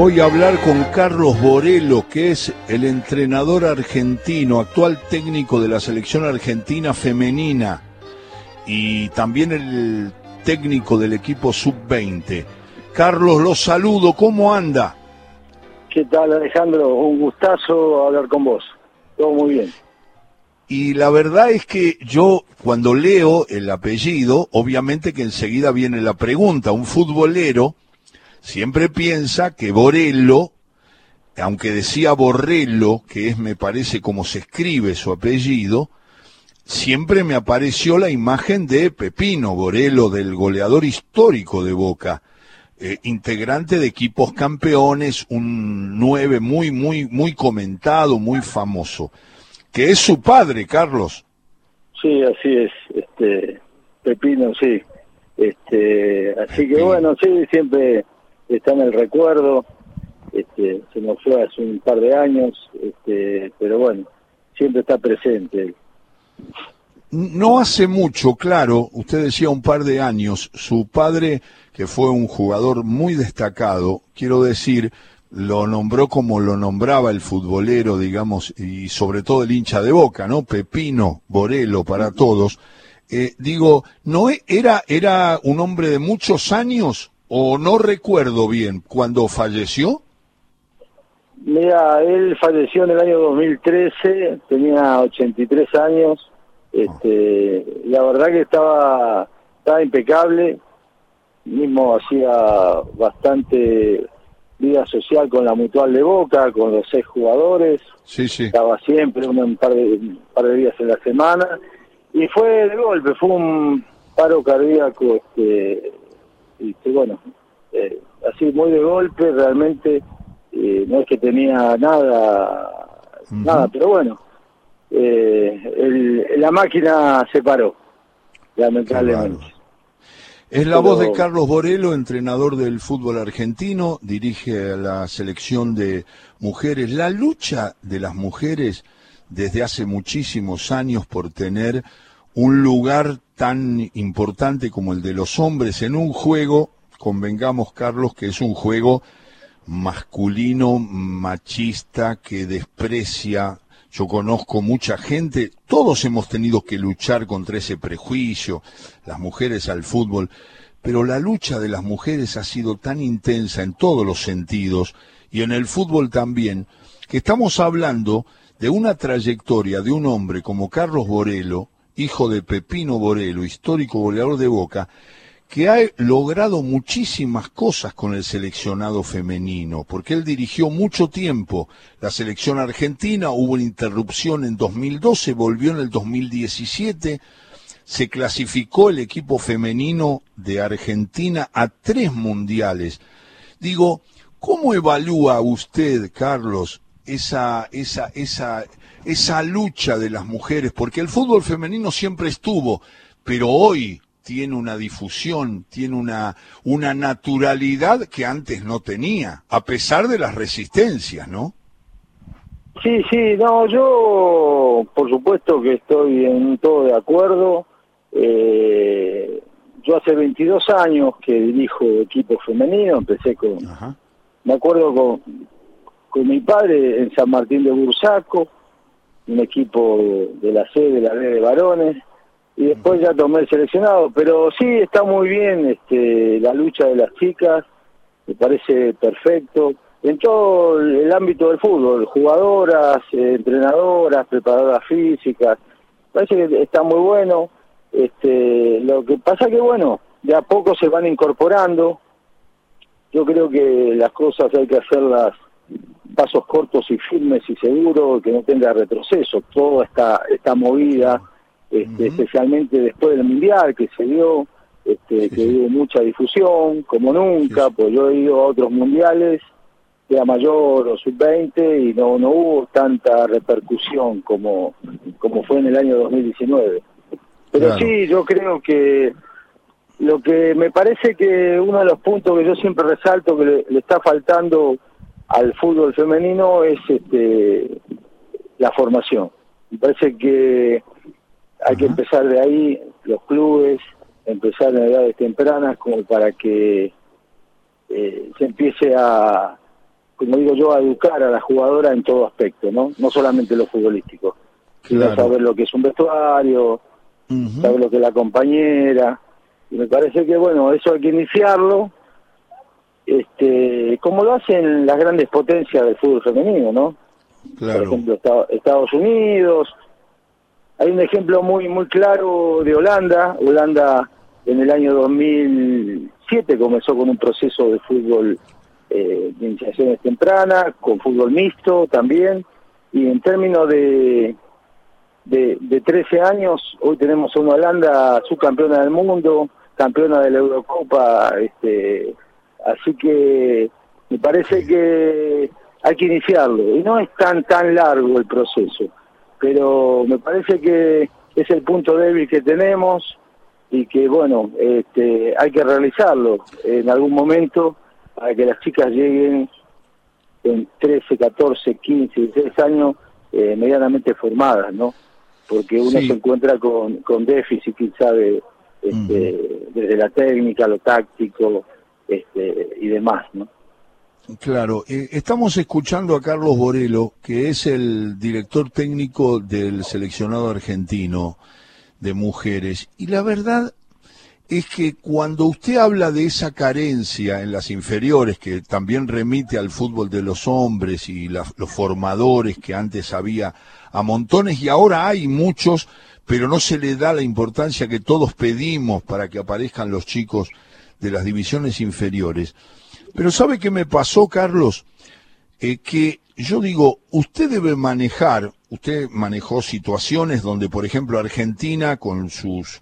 Voy a hablar con Carlos Borello, que es el entrenador argentino, actual técnico de la selección argentina femenina y también el técnico del equipo sub-20. Carlos, los saludo, ¿cómo anda? ¿Qué tal Alejandro? Un gustazo hablar con vos. Todo muy bien. Y la verdad es que yo cuando leo el apellido, obviamente que enseguida viene la pregunta, un futbolero siempre piensa que Borello, aunque decía Borrello, que es me parece como se escribe su apellido, siempre me apareció la imagen de Pepino Borello, del goleador histórico de Boca, eh, integrante de equipos campeones, un nueve muy, muy, muy comentado, muy famoso, que es su padre, Carlos. Sí, así es, este, Pepino, sí. Este, así que bueno, sí, siempre está en el recuerdo, este, se nos fue hace un par de años, este, pero bueno, siempre está presente. No hace mucho, claro, usted decía un par de años, su padre, que fue un jugador muy destacado, quiero decir, lo nombró como lo nombraba el futbolero, digamos, y sobre todo el hincha de boca, ¿no? Pepino, Borelo para todos. Eh, digo, ¿no e-, era, era un hombre de muchos años o no recuerdo bien, cuando falleció? Mira, él falleció en el año 2013, tenía 83 años, este, la verdad que estaba, estaba impecable, mismo hacía bastante vida social con la mutual de Boca, con los seis jugadores, sí, sí. estaba siempre un par de, un par de días en la semana, y fue de golpe, fue un paro cardíaco este, y bueno, eh, así muy de golpe, realmente eh, no es que tenía nada, nada, pero bueno, eh, la máquina se paró, lamentablemente. Es la voz de Carlos Borello, entrenador del fútbol argentino, dirige a la selección de mujeres. La lucha de las mujeres desde hace muchísimos años por tener un lugar tan importante como el de los hombres en un juego, convengamos Carlos, que es un juego masculino, machista, que desprecia. Yo conozco mucha gente, todos hemos tenido que luchar contra ese prejuicio, las mujeres al fútbol, pero la lucha de las mujeres ha sido tan intensa en todos los sentidos, y en el fútbol también, que estamos hablando de una trayectoria de un hombre como Carlos Borello, hijo de Pepino Borello, histórico goleador de Boca, que ha logrado muchísimas cosas con el seleccionado femenino, porque él dirigió mucho tiempo la selección argentina, hubo una interrupción en 2012, volvió en el 2017, se clasificó el equipo femenino de Argentina a tres mundiales. Digo, ¿cómo evalúa usted, Carlos, esa, esa, esa, esa lucha de las mujeres, porque el fútbol femenino siempre estuvo, pero hoy tiene una difusión, tiene una, una naturalidad que antes no tenía, a pesar de las resistencias, ¿no? Sí, sí, no, yo por supuesto que estoy en todo de acuerdo. Eh, yo hace 22 años que dirijo equipo femenino, empecé con, me acuerdo con, con mi padre en San Martín de Bursaco, un equipo de la C, de la B de varones, y después ya tomé el seleccionado, pero sí está muy bien este, la lucha de las chicas, me parece perfecto, en todo el ámbito del fútbol, jugadoras, entrenadoras, preparadoras físicas, parece que está muy bueno, este, lo que pasa que bueno, de a poco se van incorporando, yo creo que las cosas hay que hacerlas pasos cortos y firmes y seguros, que no tenga retroceso. Toda esta, esta movida, este, especialmente después del Mundial que se dio, este, que dio mucha difusión, como nunca, pues yo he ido a otros mundiales, sea mayor o sub-20, y no, no hubo tanta repercusión como, como fue en el año 2019. Pero sí, yo creo que lo que me parece que uno de los puntos que yo siempre resalto que le está faltando al fútbol femenino es este, la formación. Me parece que hay que empezar de ahí, los clubes, empezar en edades tempranas como para que eh, se empiece a, como digo yo, a educar a la jugadora en todo aspecto, ¿no? No solamente lo futbolístico. Claro. saber lo que es un vestuario, saber lo que es la compañera. Y me parece que, bueno, eso hay que iniciarlo, este, como lo hacen las grandes potencias del fútbol femenino, ¿no? Claro. Por ejemplo, Estados Unidos. Hay un ejemplo muy muy claro de Holanda. Holanda en el año 2007 comenzó con un proceso de fútbol eh, de iniciaciones tempranas, con fútbol mixto también, y en términos de, de, de 13 años, hoy tenemos a una Holanda subcampeona del mundo, campeona de la Eurocopa, este, así que me parece que hay que iniciarlo, y no es tan, tan largo el proceso, pero me parece que es el punto débil que tenemos, y que bueno, este, hay que realizarlo en algún momento para que las chicas lleguen en 13, 14, 15, 16 años eh, medianamente formadas, ¿no? Porque uno se encuentra con, con déficit, quizá, de, este, desde la técnica, lo táctico este, y demás, ¿no? Claro, eh, estamos escuchando a Carlos Borelo, que es el director técnico del seleccionado argentino de mujeres. Y la verdad es que cuando usted habla de esa carencia en las inferiores, que también remite al fútbol de los hombres y los formadores que antes había a montones y ahora hay muchos, pero no se le da la importancia que todos pedimos para que aparezcan los chicos de las divisiones inferiores. Pero ¿sabe qué me pasó, Carlos? Eh, que yo digo, usted debe manejar usted manejó situaciones donde, por ejemplo, Argentina con sus,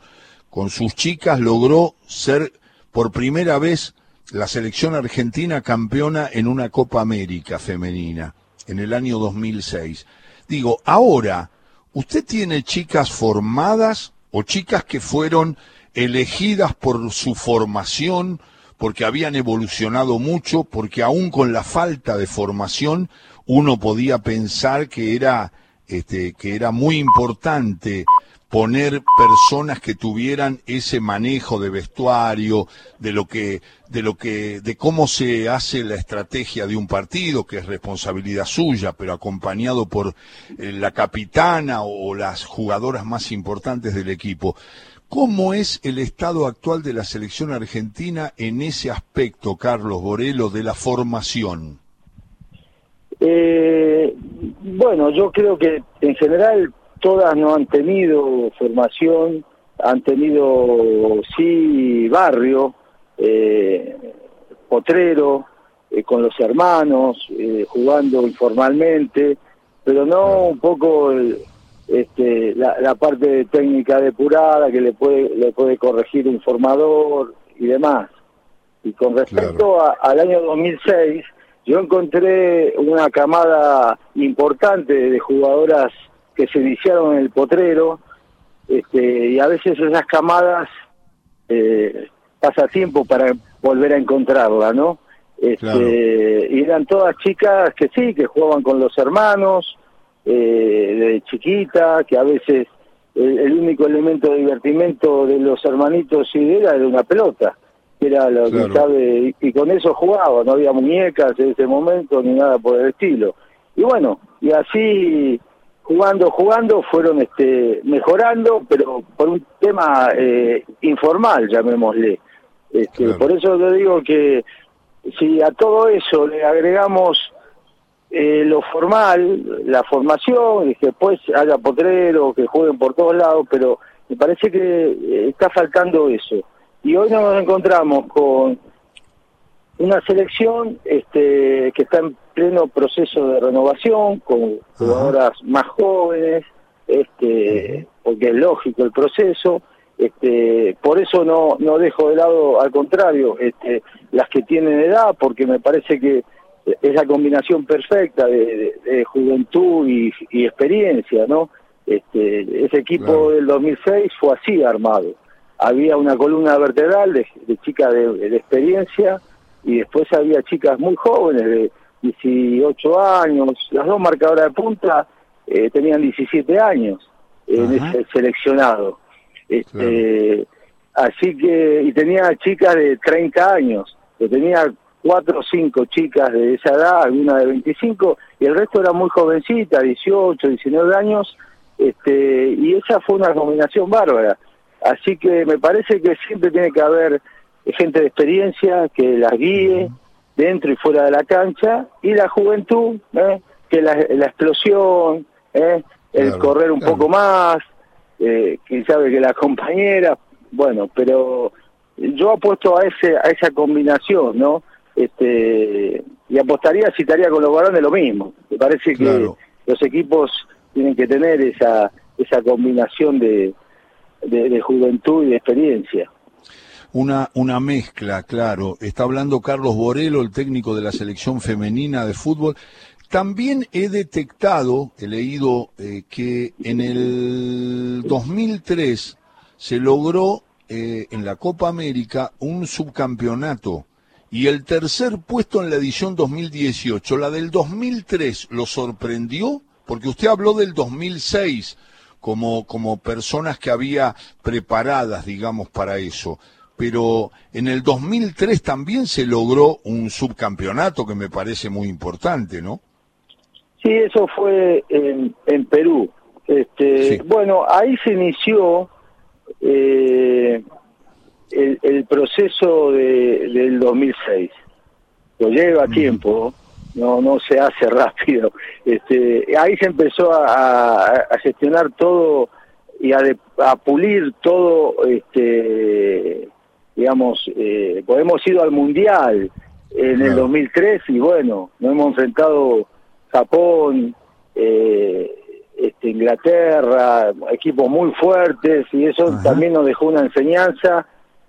con sus chicas logró ser por primera vez la selección argentina campeona en una Copa América femenina en el año 2006. Digo, ahora, ¿usted tiene chicas formadas o chicas que fueron elegidas por su formación, porque habían evolucionado mucho, porque aún con la falta de formación uno podía pensar que era este, que era muy importante poner personas que tuvieran ese manejo de vestuario, de lo que, de lo que, de cómo se hace la estrategia de un partido, que es responsabilidad suya, pero acompañado por eh, la capitana o las jugadoras más importantes del equipo. ¿Cómo es el estado actual de la selección argentina en ese aspecto, Carlos Borelo, de la formación? Eh, bueno, yo creo que en general todas no han tenido formación, han tenido sí barrio, eh, potrero, eh, con los hermanos, eh, jugando informalmente, pero no un poco este, la, parte técnica depurada que le puede, le puede corregir un formador y demás. Y con respecto al año 2006, yo encontré una camada importante de jugadoras que se iniciaron en el potrero, este, y a veces esas camadas eh, pasa tiempo para volver a encontrarla, ¿no? Este, Y eran todas chicas que sí, que jugaban con los hermanos, eh, de chiquita, que a veces el, único elemento de divertimento de los hermanitos y de era era una pelota era lo que sabe, y, con eso jugaba, no había muñecas en ese momento ni nada por el estilo. Y bueno, y así jugando, jugando, fueron este, mejorando, pero por un tema eh, informal, llamémosle. Este, Por eso le digo que si a todo eso le agregamos eh, lo formal, la formación, y que después haya potreros, que jueguen por todos lados, pero me parece que eh, está faltando eso. Y hoy nos encontramos con una selección este, que está en pleno proceso de renovación, con jugadoras más jóvenes, este, porque es lógico el proceso, este, por eso no, no dejo de lado, al contrario, este, las que tienen edad, porque me parece que es la combinación perfecta de, juventud y, experiencia, ¿no? Este, ese equipo del 2006 fue así armado. Había una columna vertebral de, chicas de, experiencia y después había chicas muy jóvenes de 18 años, las dos marcadoras de punta eh, tenían 17 años en ese seleccionado. Este, Así que, y tenía chicas de 30 años, que tenía cuatro o cinco chicas de esa edad, alguna de 25, y el resto era muy jovencita, 18, 19 años, este, y esa fue una combinación bárbara. Así que me parece que siempre tiene que haber gente de experiencia que las guíe dentro y fuera de la cancha, y la juventud, ¿eh? que la, la explosión, ¿eh? el correr un poco más, eh, quién sabe que la compañera, bueno, pero yo apuesto a ese a esa combinación, ¿no? Este y apostaría si estaría con los varones lo mismo. Me parece que los equipos tienen que tener esa esa combinación de, de, juventud y de experiencia. Una, una mezcla, claro. Está hablando Carlos Borelo, el técnico de la selección femenina de fútbol. También he detectado, he leído eh, que en el 2003 se logró eh, en la Copa América un subcampeonato y el tercer puesto en la edición 2018. La del 2003 lo sorprendió porque usted habló del 2006 como, como personas que había preparadas, digamos, para eso. Pero en el 2003 también se logró un subcampeonato que me parece muy importante, ¿no? Sí, eso fue en, en Perú. Este, Bueno, ahí se inició eh, el, proceso de, del 2006. Lo lleva tiempo, no no se hace rápido. Este, ahí se empezó a, gestionar todo y a, a, pulir todo, este, digamos, eh, pues hemos ido al Mundial en el 2003 y bueno, nos hemos enfrentado Japón, eh, este, Inglaterra, equipos muy fuertes y eso también nos dejó una enseñanza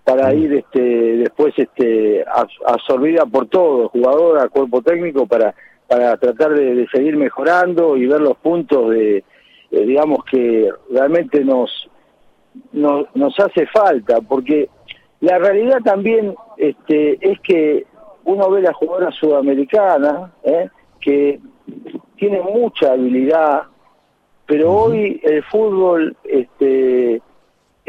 para ir este, después este, absorbida por todo, jugador, cuerpo técnico, para, para tratar de, seguir mejorando y ver los puntos de, digamos, que realmente nos, nos, nos hace falta, porque la realidad también este, es que uno ve la jugadora sudamericana, ¿eh? que tiene mucha habilidad, pero hoy el fútbol este,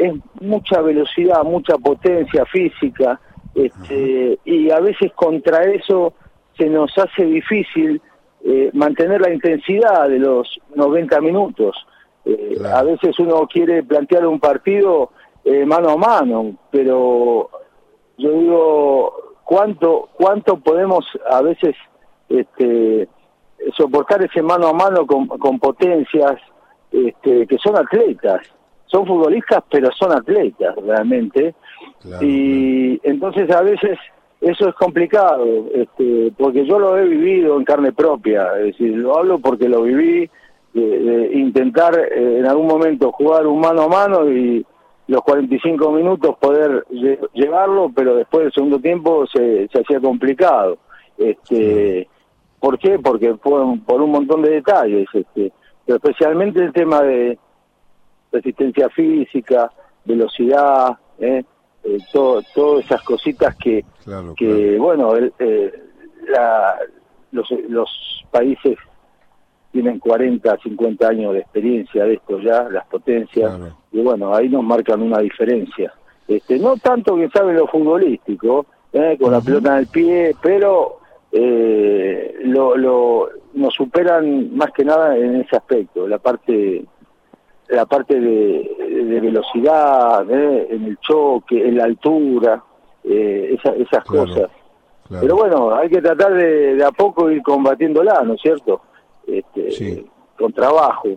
es mucha velocidad, mucha potencia física, este, y a veces contra eso se nos hace difícil eh, mantener la intensidad de los 90 minutos. Eh, a veces uno quiere plantear un partido eh, mano a mano, pero yo digo, ¿cuánto, cuánto podemos a veces este, soportar ese mano a mano con, con potencias este, que son atletas, son futbolistas pero son atletas realmente y entonces a veces eso es complicado este, porque yo lo he vivido en carne propia, es decir, lo hablo porque lo viví, de, intentar eh, en algún momento jugar un mano a mano y los 45 minutos poder llevarlo, pero después del segundo tiempo se, se hacía complicado. Este, ¿Por qué? Porque por, por un montón de detalles, este, pero especialmente el tema de resistencia física, velocidad, ¿eh? eh todas esas cositas que, que bueno, eh, la, los, los países tienen 40, 50 años de experiencia de esto ya, las potencias, y bueno, ahí nos marcan una diferencia. Este, no tanto que sabe lo futbolístico, ¿eh? con la pelota en el pie, pero eh, lo, lo, nos superan más que nada en ese aspecto, la parte la parte de, velocidad, ¿eh? en el choque, en la altura, eh, esas cosas. Pero bueno, hay que tratar de, a poco ir combatiéndola, ¿no es cierto? Este, Con trabajo.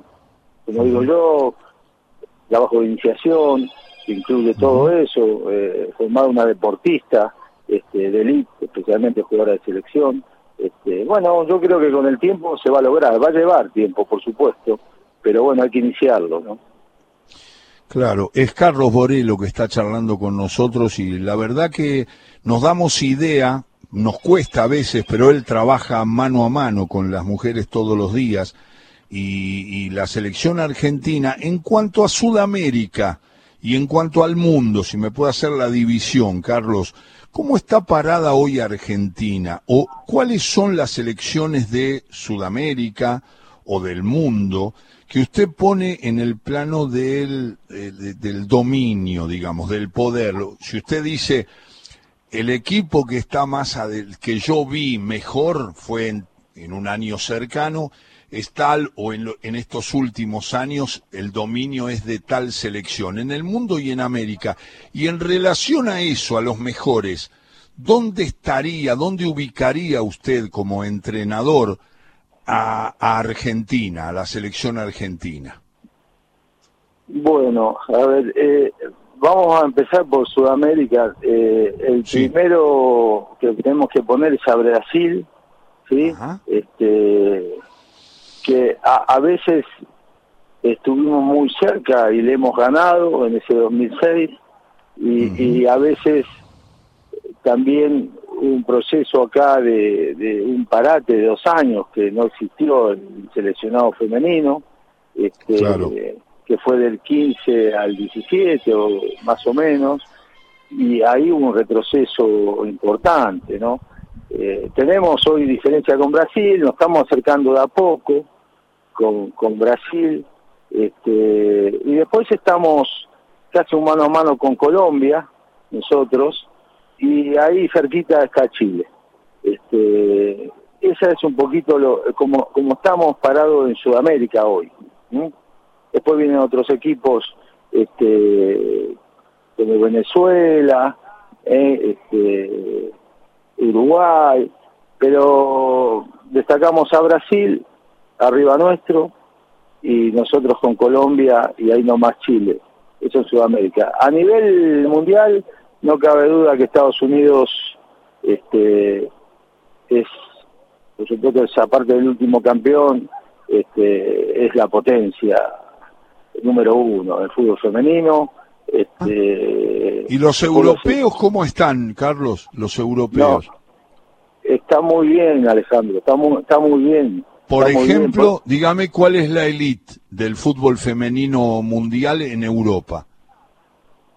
Como digo yo, trabajo de iniciación, que incluye todo eso, eh, formar una deportista, este, de elite, especialmente jugadora de selección. Este, bueno, yo creo que con el tiempo se va a lograr, va a llevar tiempo, por supuesto, pero bueno, hay que iniciarlo, ¿no? Claro, es Carlos Borelo que está charlando con nosotros y la verdad que nos damos idea, nos cuesta a veces, pero él trabaja mano a mano con las mujeres todos los días y, la selección argentina en cuanto a Sudamérica y en cuanto al mundo, si me puede hacer la división, Carlos, ¿Cómo está parada hoy Argentina? ¿O cuáles son las elecciones de Sudamérica o del mundo que usted pone en el plano del, del dominio, digamos, del poder? Si usted dice, el equipo que está más que yo vi mejor fue en, en un año cercano es tal o en, en, estos últimos años el dominio es de tal selección en el mundo y en América. Y en relación a eso, a los mejores, ¿dónde estaría, dónde ubicaría usted como entrenador a, Argentina, a la selección argentina? Bueno, a ver, eh, vamos a empezar por Sudamérica. Eh, el primero que tenemos que poner es a Brasil, ¿sí? Este, que a, veces estuvimos muy cerca y le hemos ganado en ese 2006 y, y a veces también un proceso acá de, un parate de dos años que no existió el seleccionado femenino, este, que fue del 15 al 17 o más o menos, y ahí hubo un retroceso importante, ¿no? Eh, tenemos hoy diferencia con Brasil, nos estamos acercando de a poco con, con Brasil, este, y después estamos casi un mano a mano con Colombia, nosotros, y ahí cerquita está Chile. Este, esa es un poquito lo, como, como estamos parados en Sudamérica hoy. Después vienen otros equipos este, como Venezuela, eh, este, Uruguay, pero destacamos a Brasil, arriba nuestro, y nosotros con Colombia y ahí nomás Chile. Eso es Sudamérica. A nivel mundial, no cabe duda que Estados Unidos este, es, por supuesto, esa parte del último campeón, este, es la potencia número uno del fútbol femenino. Este, ¿Y los europeos cómo están, Carlos? Los europeos. está muy bien, Alejandro, está muy, está muy bien. Por ejemplo, dígame cuál es la elite del fútbol femenino mundial en Europa.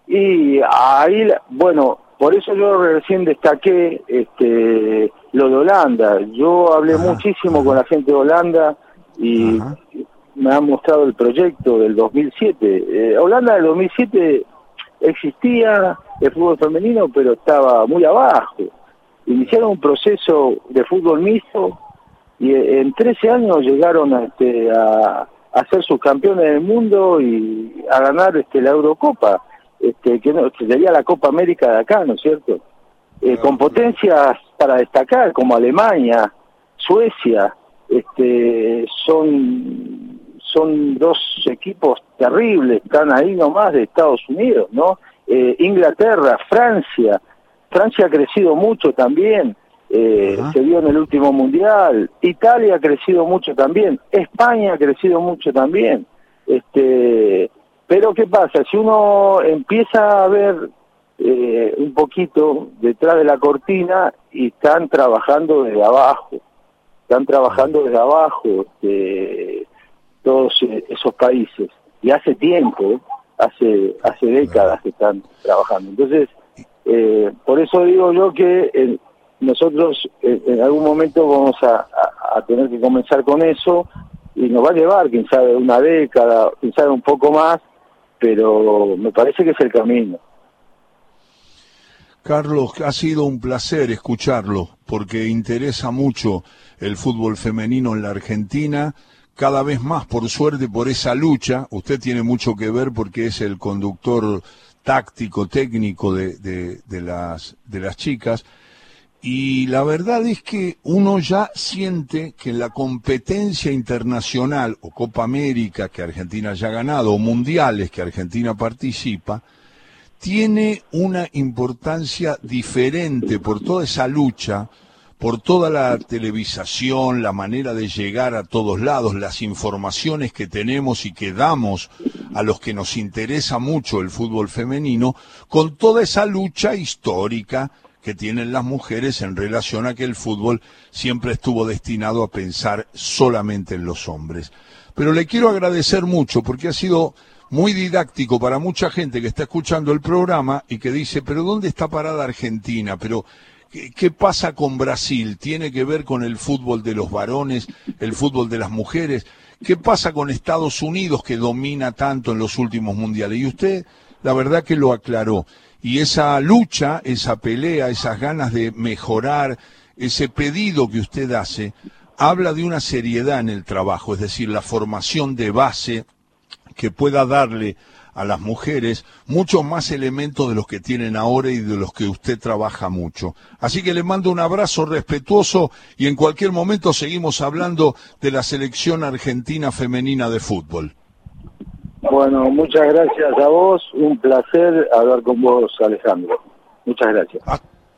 Y ahí, bueno, por eso yo recién destaqué este, lo de Holanda. Yo hablé muchísimo con la gente de Holanda y me han mostrado el proyecto del 2007. Eh, Holanda del 2007 existía el fútbol femenino, pero estaba muy abajo. Iniciaron un proceso de fútbol mixto y en 13 años llegaron a, este, a, a ser subcampeones del mundo y a ganar este, la Eurocopa este, que, no, sería la Copa América de acá, ¿no es cierto? Eh, con potencias para destacar como Alemania, Suecia, este, son son dos equipos terribles, están ahí nomás de Estados Unidos, ¿no? Eh, Inglaterra, Francia, Francia ha crecido mucho también, eh, se vio en el último mundial, Italia ha crecido mucho también, España ha crecido mucho también, este, pero ¿qué pasa? Si uno empieza a ver eh, un poquito detrás de la cortina y están trabajando desde abajo, están trabajando desde abajo este, todos esos países. Y hace tiempo, hace, hace décadas que están trabajando. Entonces, eh, por eso digo yo que eh, nosotros en algún momento vamos a, a, tener que comenzar con eso y nos va a llevar, quién sabe, una década, quién sabe un poco más, pero me parece que es el camino. Carlos, ha sido un placer escucharlo porque interesa mucho el fútbol femenino en la Argentina, cada vez más por suerte por esa lucha. Usted tiene mucho que ver porque es el conductor táctico, técnico de, de, las, de las chicas y la verdad es que uno ya siente que la competencia internacional o Copa América que Argentina ya ha ganado o mundiales que Argentina participa, tiene una importancia diferente por toda esa lucha, por toda la televisación, la manera de llegar a todos lados, las informaciones que tenemos y que damos a los que nos interesa mucho el fútbol femenino, con toda esa lucha histórica que tienen las mujeres en relación a que el fútbol siempre estuvo destinado a pensar solamente en los hombres. Pero le quiero agradecer mucho porque ha sido muy didáctico para mucha gente que está escuchando el programa y que dice, pero ¿dónde está parada Argentina? Pero ¿qué, pasa con Brasil? ¿Tiene que ver con el fútbol de los varones, el fútbol de las mujeres? ¿Qué pasa con Estados Unidos que domina tanto en los últimos mundiales? Y usted la verdad que lo aclaró. Y esa lucha, esa pelea, esas ganas de mejorar, ese pedido que usted hace, habla de una seriedad en el trabajo, es decir, la formación de base que pueda darle a las mujeres muchos más elementos de los que tienen ahora y de los que usted trabaja mucho. Así que le mando un abrazo respetuoso y en cualquier momento seguimos hablando de la selección argentina femenina de fútbol. Bueno, muchas gracias a vos, un placer hablar con vos, Alejandro. Muchas gracias.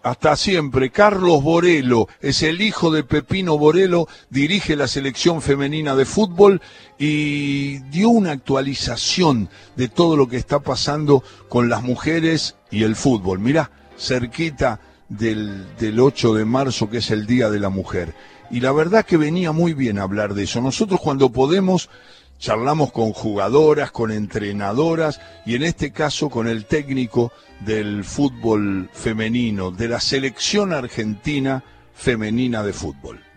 Hasta siempre. Carlos Borelo es el hijo de Pepino Borelo, dirige la selección femenina de fútbol y dio una actualización de todo lo que está pasando con las mujeres y el fútbol. Mirá, cerquita del, del 8 de marzo, que es el Día de la Mujer. Y la verdad que venía muy bien hablar de eso. Nosotros cuando podemos charlamos con jugadoras, con entrenadoras y en este caso con el técnico del fútbol femenino, de la selección argentina femenina de fútbol.